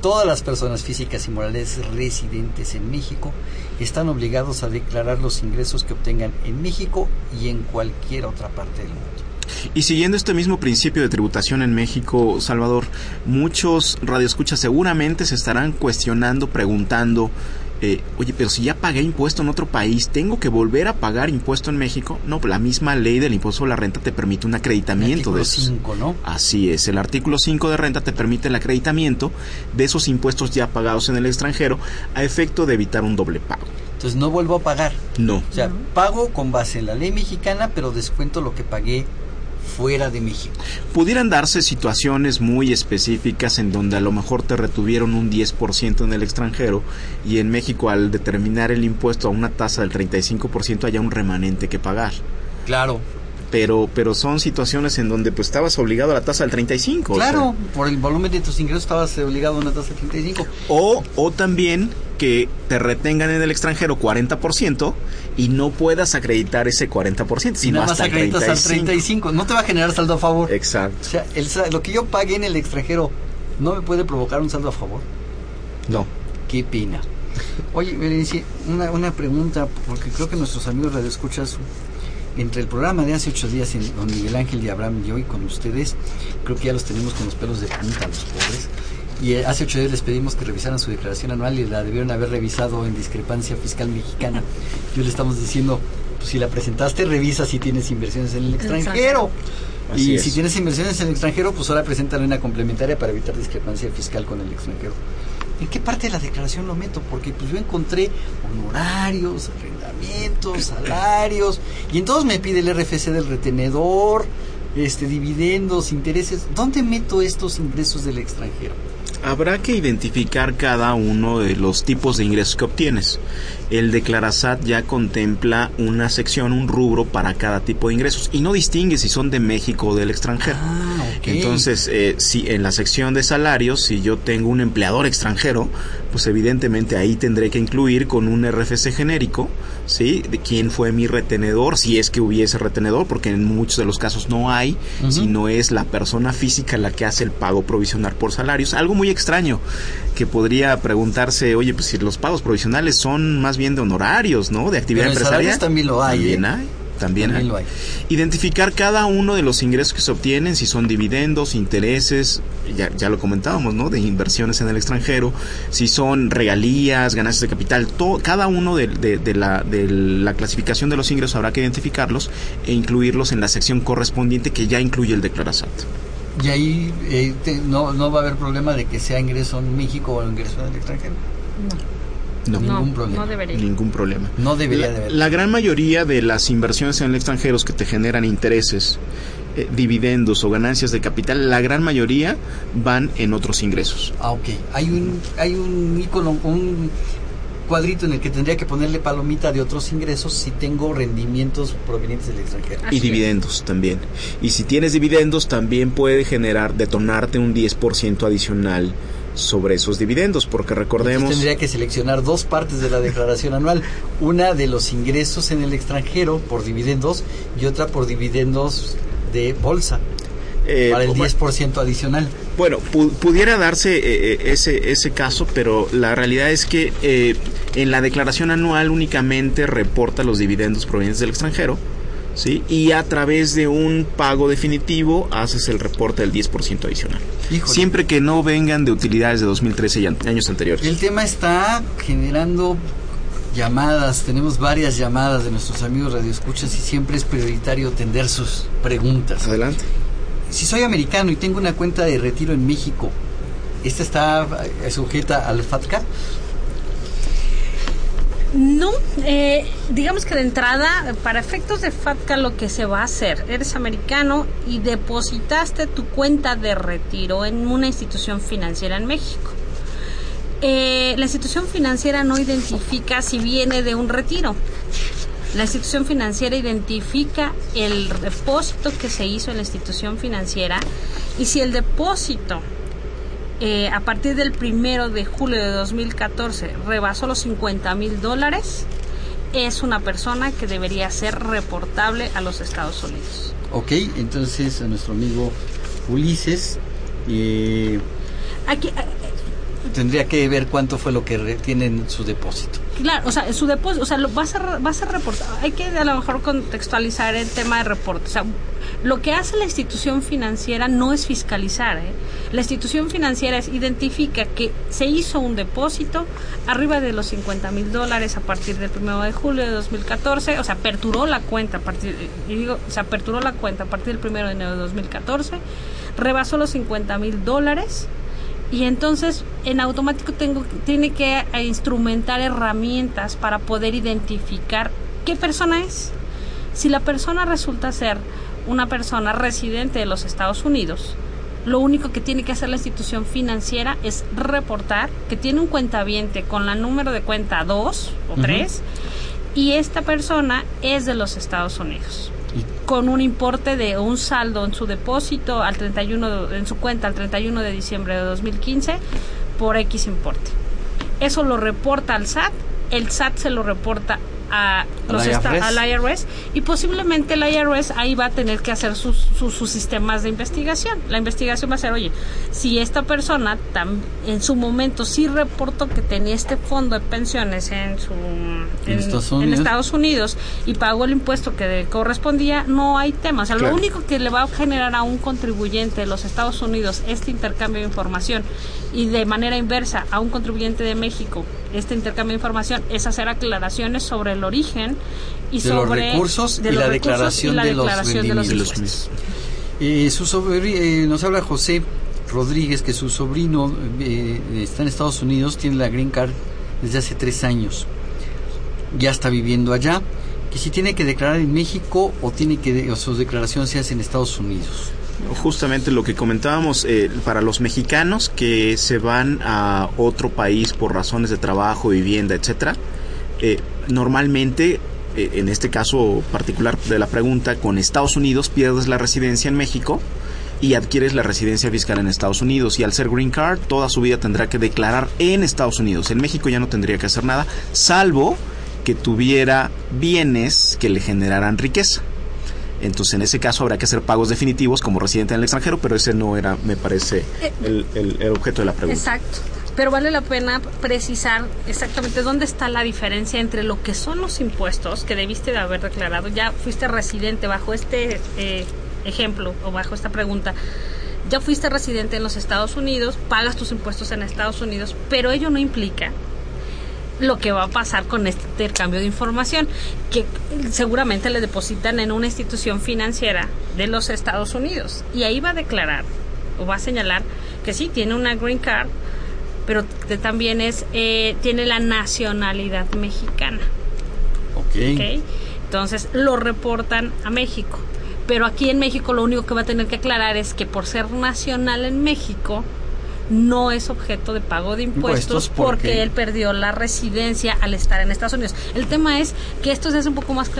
todas las personas físicas y morales residentes en México están obligados a declarar los ingresos que obtengan en México y en cualquier otra parte del mundo. Y siguiendo este mismo principio de tributación en México, Salvador, muchos radioescuchas seguramente se estarán cuestionando, preguntando, eh, oye, pero si ya pagué impuesto en otro país, ¿tengo que volver a pagar impuesto en México? No, la misma ley del impuesto a la renta te permite un acreditamiento de esos. 5, ¿no? Así es, el artículo 5 de renta te permite el acreditamiento de esos impuestos ya pagados en el extranjero a efecto de evitar un doble pago. Entonces no vuelvo a pagar. No. O sea, pago con base en la ley mexicana, pero descuento lo que pagué fuera de México. Pudieran darse situaciones muy específicas en donde a lo mejor te retuvieron un 10% en el extranjero y en México al determinar el impuesto a una tasa del 35% haya un remanente que pagar. Claro. Pero, pero son situaciones en donde pues estabas obligado a la tasa del 35. Claro, por el volumen de tus ingresos estabas obligado a una tasa del 35. O, o también que te retengan en el extranjero 40% y no puedas acreditar ese 40%, sino nada más hasta acreditas 35. al 35. No te va a generar saldo a favor. Exacto. O sea, el, lo que yo pagué en el extranjero no me puede provocar un saldo a favor. No. Qué pena. Oye, una, una pregunta, porque creo que nuestros amigos radioescuchas entre el programa de hace ocho días con Miguel Ángel y Abraham y hoy con ustedes, creo que ya los tenemos con los pelos de punta, los pobres. Y eh, hace ocho días les pedimos que revisaran su declaración anual y la debieron haber revisado en discrepancia fiscal mexicana. Y hoy le estamos diciendo, pues si la presentaste, revisa si tienes inversiones en el extranjero. y si tienes inversiones en el extranjero, pues ahora preséntale una complementaria para evitar discrepancia fiscal con el extranjero. ¿En qué parte de la declaración lo meto? Porque pues yo encontré honorarios, salarios, y entonces me pide el RFC del retenedor, este dividendos, intereses. ¿Dónde meto estos ingresos del extranjero? Habrá que identificar cada uno de los tipos de ingresos que obtienes. El Declarasat ya contempla una sección, un rubro para cada tipo de ingresos y no distingue si son de México o del extranjero. Ah, Entonces, eh, si en la sección de salarios, si yo tengo un empleador extranjero, pues evidentemente ahí tendré que incluir con un RFC genérico, ¿sí? De quién fue mi retenedor, si es que hubiese retenedor, porque en muchos de los casos no hay, si no es la persona física la que hace el pago provisional por salarios. Algo muy extraño que podría preguntarse, oye, pues si los pagos provisionales son más bien de honorarios, ¿no? De actividad Pero empresarial. también lo hay. También ¿eh? hay. También, hay. Lo hay. Identificar cada uno de los ingresos que se obtienen, si son dividendos, intereses, ya, ya lo comentábamos, ¿no? De inversiones en el extranjero, si son regalías, ganancias de capital, todo, cada uno de, de, la, de la clasificación de los ingresos habrá que identificarlos e incluirlos en la sección correspondiente que ya incluye el declarasat. Y ahí eh, no, no va a haber problema de que sea ingreso en México o ingreso en el extranjero. No. Ningún problema. No debería. Ningún problema. No debería. La gran mayoría de las inversiones en el extranjero que te generan intereses, eh, dividendos o ganancias de capital, la gran mayoría van en otros ingresos. Ah, ok. Hay un, hay un icono, un cuadrito en el que tendría que ponerle palomita de otros ingresos si tengo rendimientos provenientes del extranjero. y dividendos también. Y si tienes dividendos también puede generar, detonarte un 10% adicional sobre esos dividendos, porque recordemos... Entonces tendría que seleccionar dos partes de la declaración anual, una de los ingresos en el extranjero por dividendos y otra por dividendos de bolsa. Eh, para el bueno, 10% adicional. Bueno, pu pudiera darse eh, eh, ese, ese caso, pero la realidad es que eh, en la declaración anual únicamente reporta los dividendos provenientes del extranjero, ¿sí? Y a través de un pago definitivo haces el reporte del 10% adicional. Híjole. Siempre que no vengan de utilidades de 2013 y años anteriores. El tema está generando llamadas, tenemos varias llamadas de nuestros amigos radioescuchas y siempre es prioritario atender sus preguntas. Adelante. Si soy americano y tengo una cuenta de retiro en México, ¿esta está sujeta al FATCA? No, eh, digamos que de entrada, para efectos de FATCA, lo que se va a hacer, eres americano y depositaste tu cuenta de retiro en una institución financiera en México. Eh, la institución financiera no identifica si viene de un retiro. La institución financiera identifica el depósito que se hizo en la institución financiera y si el depósito eh, a partir del primero de julio de 2014 rebasó los 50 mil dólares, es una persona que debería ser reportable a los Estados Unidos. Ok, entonces a nuestro amigo Ulises eh, Aquí, eh, tendría que ver cuánto fue lo que tiene en su depósito. Claro, o sea, su depósito, o sea, lo, va, a ser, a. Hay que a lo mejor contextualizar el tema de reporte. O sea, lo que hace la institución financiera no es fiscalizar. ¿eh? La institución financiera es, identifica que se hizo un depósito arriba de los 50 mil dólares a partir del 1 de julio de 2014. O sea, aperturó la cuenta a partir, digo, se aperturó la cuenta a partir del 1 de enero de 2014. Rebasó los 50 mil dólares y entonces en automático tengo tiene que instrumentar herramientas para poder identificar qué persona es. Si la persona resulta ser una persona residente de los Estados Unidos, lo único que tiene que hacer la institución financiera es reportar que tiene un cuentaviente con la número de cuenta 2 o 3 y esta persona es de los Estados Unidos con un importe de un saldo en su depósito al 31 en su cuenta al 31 de diciembre de 2015 por X importe. Eso lo reporta al SAT, el SAT se lo reporta a los IRS. al IRS y posiblemente el IRS ahí va a tener que hacer sus, sus, sus sistemas de investigación. La investigación va a ser, oye, si esta persona tam- en su momento sí reportó que tenía este fondo de pensiones en su En Estados en Unidos. Estados Unidos y pagó el impuesto que le correspondía, no hay tema. O sea, Claro. lo único que le va a generar a un contribuyente de los Estados Unidos este intercambio de información y de manera inversa a un contribuyente de México este intercambio de información es hacer aclaraciones sobre el origen y De los sobre recursos de y los la recursos declaración y la de los declaración de los rendimientos. impuestos. Eh, su sobri- eh, nos habla José Rodríguez que su sobrino eh, está en Estados Unidos, tiene la green card desde hace tres años. Ya está viviendo allá. Que si tiene que declarar en México o tiene que o su declaración se hace en Estados Unidos. Justamente lo que comentábamos eh, para los mexicanos que se van a otro país por razones de trabajo, vivienda, etcétera. eh, normalmente, eh, en este caso particular de la pregunta, con Estados Unidos pierdes la residencia en México y adquieres la residencia fiscal en Estados Unidos y al ser green card toda su vida tendrá que declarar en Estados Unidos. En México ya no tendría que hacer nada, salvo que tuviera bienes que le generaran riqueza. Entonces, en ese caso habrá que hacer pagos definitivos como residente en el extranjero, pero ese no era, me parece, el, el- el objeto de la pregunta. Exacto. Pero vale la pena precisar exactamente dónde está la diferencia entre lo que son los impuestos que debiste de haber declarado. Ya fuiste residente bajo este eh, ejemplo o bajo esta pregunta. Ya fuiste residente en los Estados Unidos, pagas tus impuestos en Estados Unidos, pero ello no implica lo que va a pasar con este intercambio de información, que seguramente le depositan en una institución financiera de los Estados Unidos. Y ahí va a declarar o va a señalar que sí, tiene una green card, pero también es eh, tiene la nacionalidad mexicana. ¿ok? Entonces lo reportan a México. Pero aquí en México lo único que va a tener que aclarar es que por ser nacional en México no es objeto de pago de impuestos, Impuestos, ¿por porque él perdió la residencia al estar en Estados Unidos. El tema es que esto se hace un poco más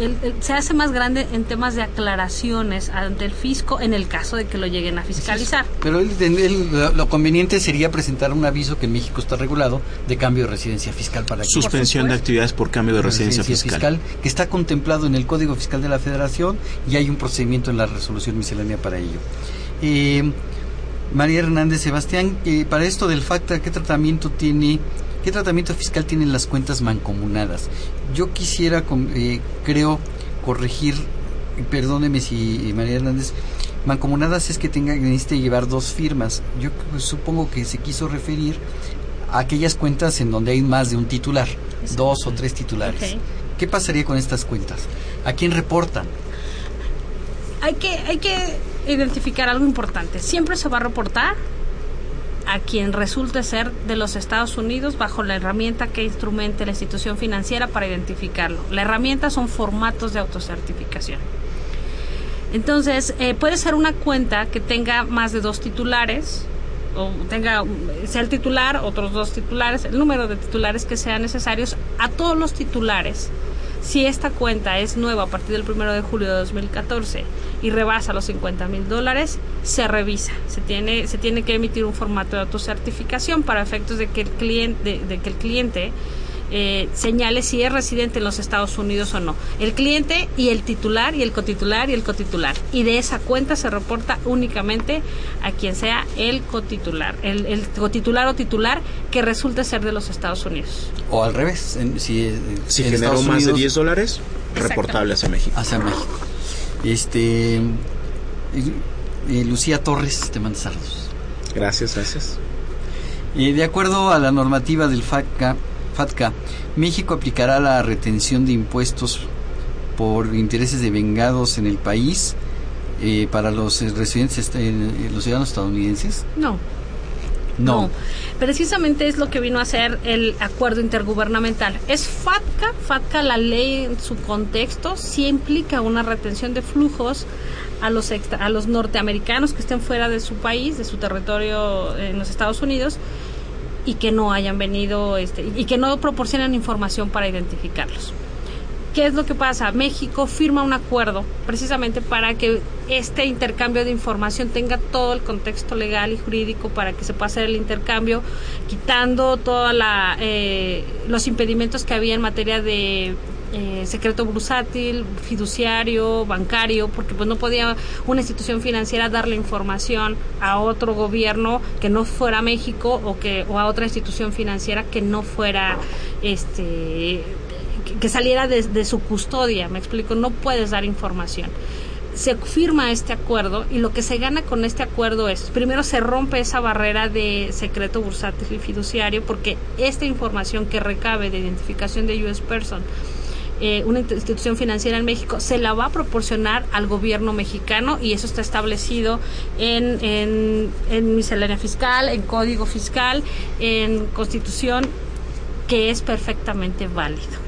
el- el- se hace más grande en temas de aclaraciones ante el fisco en el caso de que lo lleguen a fiscalizar. Pero él- él- lo, lo conveniente sería presentar un aviso que en México está regulado de cambio de residencia fiscal para que- Suspensión de actividades por cambio de residencia fiscal. que está contemplado en el Código Fiscal de la Federación y hay un procedimiento en la resolución miscelánea para ello. Eh, María Hernández Sebastián, eh, para esto del FACTA, ¿qué tratamiento tiene, qué tratamiento fiscal tienen las cuentas mancomunadas? Yo quisiera, eh, creo, corregir, perdóneme si eh, María Hernández, mancomunadas es que tenga que necesite llevar dos firmas. Yo supongo que se quiso referir a aquellas cuentas en donde hay más de un titular, dos o tres titulares. ¿Qué pasaría con estas cuentas? ¿A quién reportan? hay que, hay que identificar algo importante. Siempre se va a reportar a quien resulte ser de los Estados Unidos bajo la herramienta que instrumente la institución financiera para identificarlo. La herramienta son formatos de autocertificación. Entonces, eh, puede ser una cuenta que tenga más de dos titulares, o tenga, sea el titular, otros dos titulares, el número de titulares que sean necesarios. A todos los titulares Si esta cuenta es nueva a partir del 1 de julio de 2014 y rebasa los 50 mil dólares, se revisa. Se tiene, se tiene que emitir un formato de autocertificación para efectos de que el cliente, de que el cliente eh, señale si es residente en los Estados Unidos o no. El cliente y el titular y el cotitular y el cotitular. Y de esa cuenta se reporta únicamente a quien sea el cotitular, el, el cotitular o titular que resulte ser de los Estados Unidos. O al revés, en- si, eh, Si en generó Estados más de Unidos- 10 dólares, reportable hacia México. Hacia México. Este. eh, Lucía Torres te manda saludos. Gracias, gracias. Eh, de acuerdo a la normativa del FATCA, FATCA, México aplicará la retención de impuestos por intereses de vengados en el país eh, para los residentes, eh, los ciudadanos estadounidenses. No. No. Precisamente es lo que vino a ser el acuerdo intergubernamental. Es FATCA, FATCA la ley en su contexto sí implica una retención de flujos a los extra- a los norteamericanos que estén fuera de su país, de su territorio en los Estados Unidos y que no hayan venido este, y que no proporcionan información para identificarlos. ¿Qué es lo que pasa? México firma un acuerdo precisamente para que este intercambio de información tenga todo el contexto legal y jurídico para que se pueda hacer el intercambio, quitando todos los impedimentos que había en materia de eh, secreto bursátil, fiduciario, bancario, porque pues no podía una institución financiera darle información a otro gobierno que no fuera México o que o a otra institución financiera que no fuera este que, saliera de, de su custodia, me explico, no puedes dar información. Se firma este acuerdo y lo que se gana con este acuerdo es, primero se rompe esa barrera de secreto bursátil y fiduciario porque esta información que recabe de identificación de US Person, eh, una institución financiera en México, se la va a proporcionar al gobierno mexicano y eso está establecido en, en, en miscelánea fiscal, en código fiscal, en constitución, que es perfectamente válido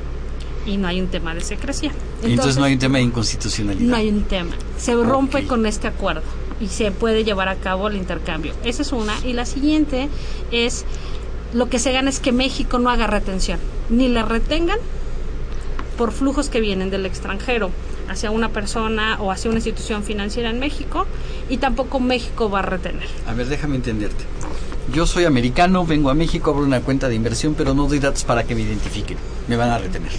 y no hay un tema de secrecía. Entonces, Entonces, no hay un tema de inconstitucionalidad. No hay un tema. Se rompe okay. con este acuerdo y se puede llevar a cabo el intercambio. Esa es una. Y la siguiente es, lo que se gana es que México no haga retención, ni la retengan por flujos que vienen del extranjero hacia una persona o hacia una institución financiera en México y tampoco México va a retener. A ver, déjame entenderte. Yo soy americano, vengo a México, abro una cuenta de inversión, pero no doy datos para que me identifiquen. Me van a retener.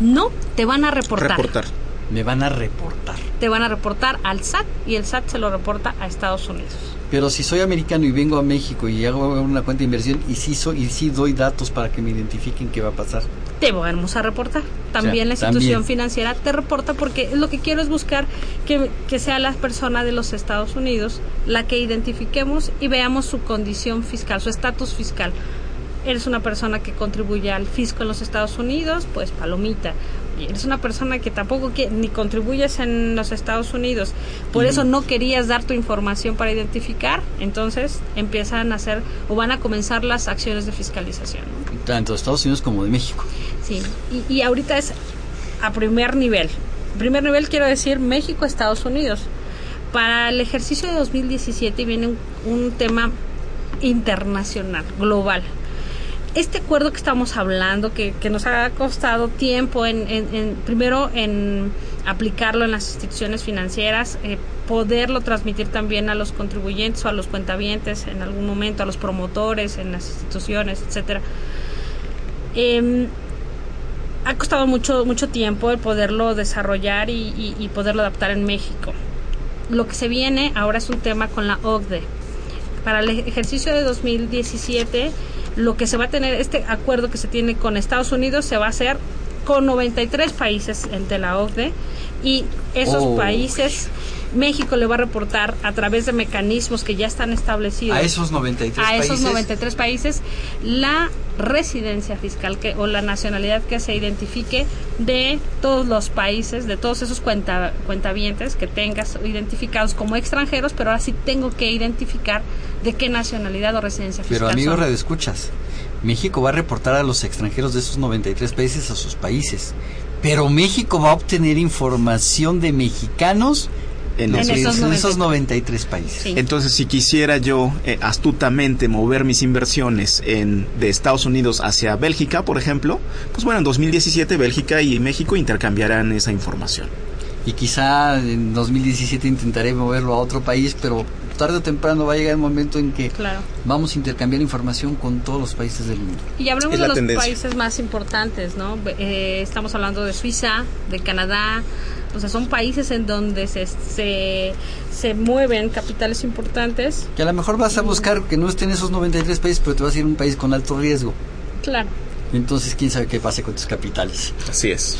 No, te van a reportar. Reportar. Me van a reportar. Te van a reportar al SAT y el SAT se lo reporta a Estados Unidos. Pero si soy americano y vengo a México y hago una cuenta de inversión y sí, soy, y sí doy datos para que me identifiquen qué va a pasar. Te vamos a reportar. También o sea, la institución también. financiera te reporta porque lo que quiero es buscar que, que sea la persona de los Estados Unidos la que identifiquemos y veamos su condición fiscal, su estatus fiscal eres una persona que contribuye al fisco en los Estados Unidos, pues palomita. Eres una persona que tampoco que, ni contribuyes en los Estados Unidos, por uh -huh. eso no querías dar tu información para identificar, entonces empiezan a hacer o van a comenzar las acciones de fiscalización. ¿no? Tanto de Estados Unidos como de México. Sí, y, y ahorita es a primer nivel. Primer nivel quiero decir México, Estados Unidos. Para el ejercicio de 2017 viene un, un tema internacional, global este acuerdo que estamos hablando, que, nos ha costado tiempo en, primero en aplicarlo en las instituciones financieras, eh, poderlo transmitir también a los contribuyentes o a los cuentavientes en algún momento, a los promotores en las instituciones, etcétera. Eh, ha costado mucho mucho tiempo el poderlo desarrollar y poderlo adaptar en México. Lo que se viene ahora es un tema con la OCDE. Para el ejercicio de 2017 lo que se va a tener, este acuerdo que se tiene con Estados Unidos se va a hacer con 93 países de la OCDE y esos oh. países México le va a reportar a través de mecanismos que ya están establecidos a esos 93 a países. esos 93 países la residencia fiscal que o la nacionalidad que se identifique de todos los países de todos esos cuenta, cuentavientes que tengas identificados como extranjeros pero ahora sí tengo que identificar de qué nacionalidad o residencia fiscal pero amigos redescuchas México va a reportar a los extranjeros de esos 93 países a sus países pero México va a obtener información de mexicanos en, en esos, esos, 93 países. Sí. Entonces, si quisiera yo eh, astutamente mover mis inversiones en, de Estados Unidos hacia Bélgica, por ejemplo, pues bueno, en 2017 Bélgica y México intercambiarán esa información. Y quizá en 2017 intentaré moverlo a otro país, pero tarde o temprano va a llegar el momento en que claro. vamos a intercambiar información con todos los países del mundo. Y hablemos de los tendencia. países más importantes, ¿no? Eh, estamos hablando de Suiza, de Canadá, o sea, son países en donde se, se, se, mueven capitales importantes. Que a lo mejor vas a buscar que no estén esos 93 países, pero te vas a ir a un país con alto riesgo. Claro. Entonces, quién sabe qué pase con tus capitales. Así es.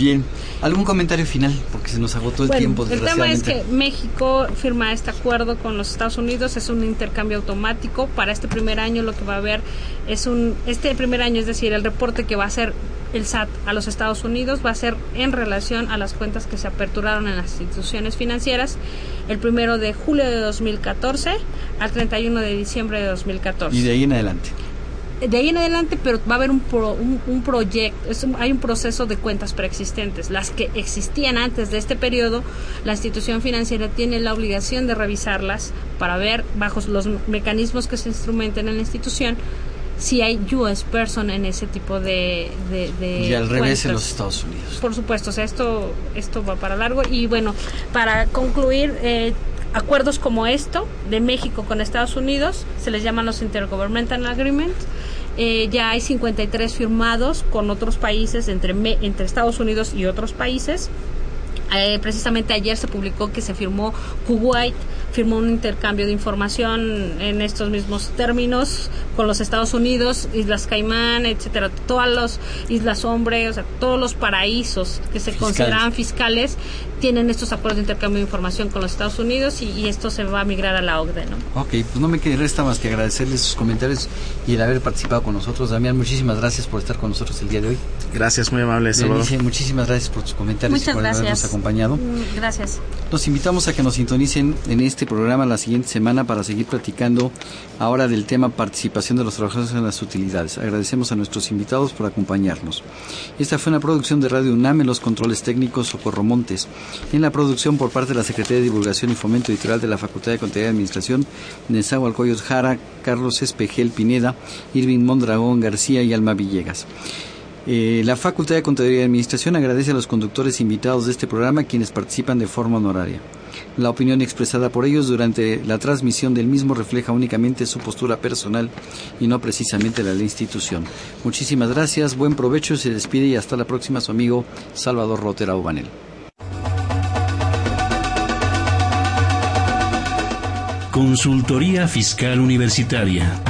Bien, ¿algún comentario final? Porque se nos agotó el bueno, tiempo. El tema es que México firma este acuerdo con los Estados Unidos, es un intercambio automático. Para este primer año lo que va a haber es un, este primer año, es decir, el reporte que va a hacer el SAT a los Estados Unidos va a ser en relación a las cuentas que se aperturaron en las instituciones financieras el primero de julio de 2014 al 31 de diciembre de 2014. Y de ahí en adelante de ahí en adelante, pero va a haber un, pro, un, un proyecto, hay un proceso de cuentas preexistentes. Las que existían antes de este periodo, la institución financiera tiene la obligación de revisarlas para ver, bajo los mecanismos que se instrumenten en la institución, si hay US person en ese tipo de, de, de y al revés en los Estados Unidos. Por supuesto o sea esto esto va para largo. Y bueno para concluir eh, acuerdos como esto de México con Estados Unidos se les llaman los intergovernmental agreements. Eh, ya hay 53 firmados con otros países entre Estados Unidos y otros países. Eh, precisamente ayer se publicó que se firmó Kuwait firmó un intercambio de información en estos mismos términos con los Estados Unidos, Islas Caimán, etcétera, todas las Islas Hombre, o sea, todos los paraísos que se fiscales. consideran fiscales tienen estos acuerdos de intercambio de información con los Estados Unidos y, y, esto se va a migrar a la OCDE, ¿no? Ok, pues no me queda resta más que agradecerles sus comentarios y el haber participado con nosotros. Damián, muchísimas gracias por estar con nosotros el día de hoy. Gracias, muy amable, Salvador. Benice, muchísimas gracias por tus comentarios Muchas y por gracias. habernos acompañado. Gracias. Los invitamos a que nos sintonicen en este programa la siguiente semana para seguir platicando ahora del tema participación de los trabajadores en las utilidades. Agradecemos a nuestros invitados por acompañarnos. Esta fue una producción de Radio UNAM en los controles técnicos Socorro Montes. En la producción por parte de la Secretaría de Divulgación y Fomento Editorial de la Facultad de Contaduría y Administración, Nezahualcóyotl Jara, Carlos Espejel Pineda, Irving Mondragón García y Alma Villegas. Eh, la Facultad de Contaduría y Administración agradece a los conductores invitados de este programa quienes participan de forma honoraria. La opinión expresada por ellos durante la transmisión del mismo refleja únicamente su postura personal y no precisamente la de la institución. Muchísimas gracias, buen provecho, se despide y hasta la próxima su amigo Salvador Rotera Ubanel. Consultoría Fiscal Universitaria.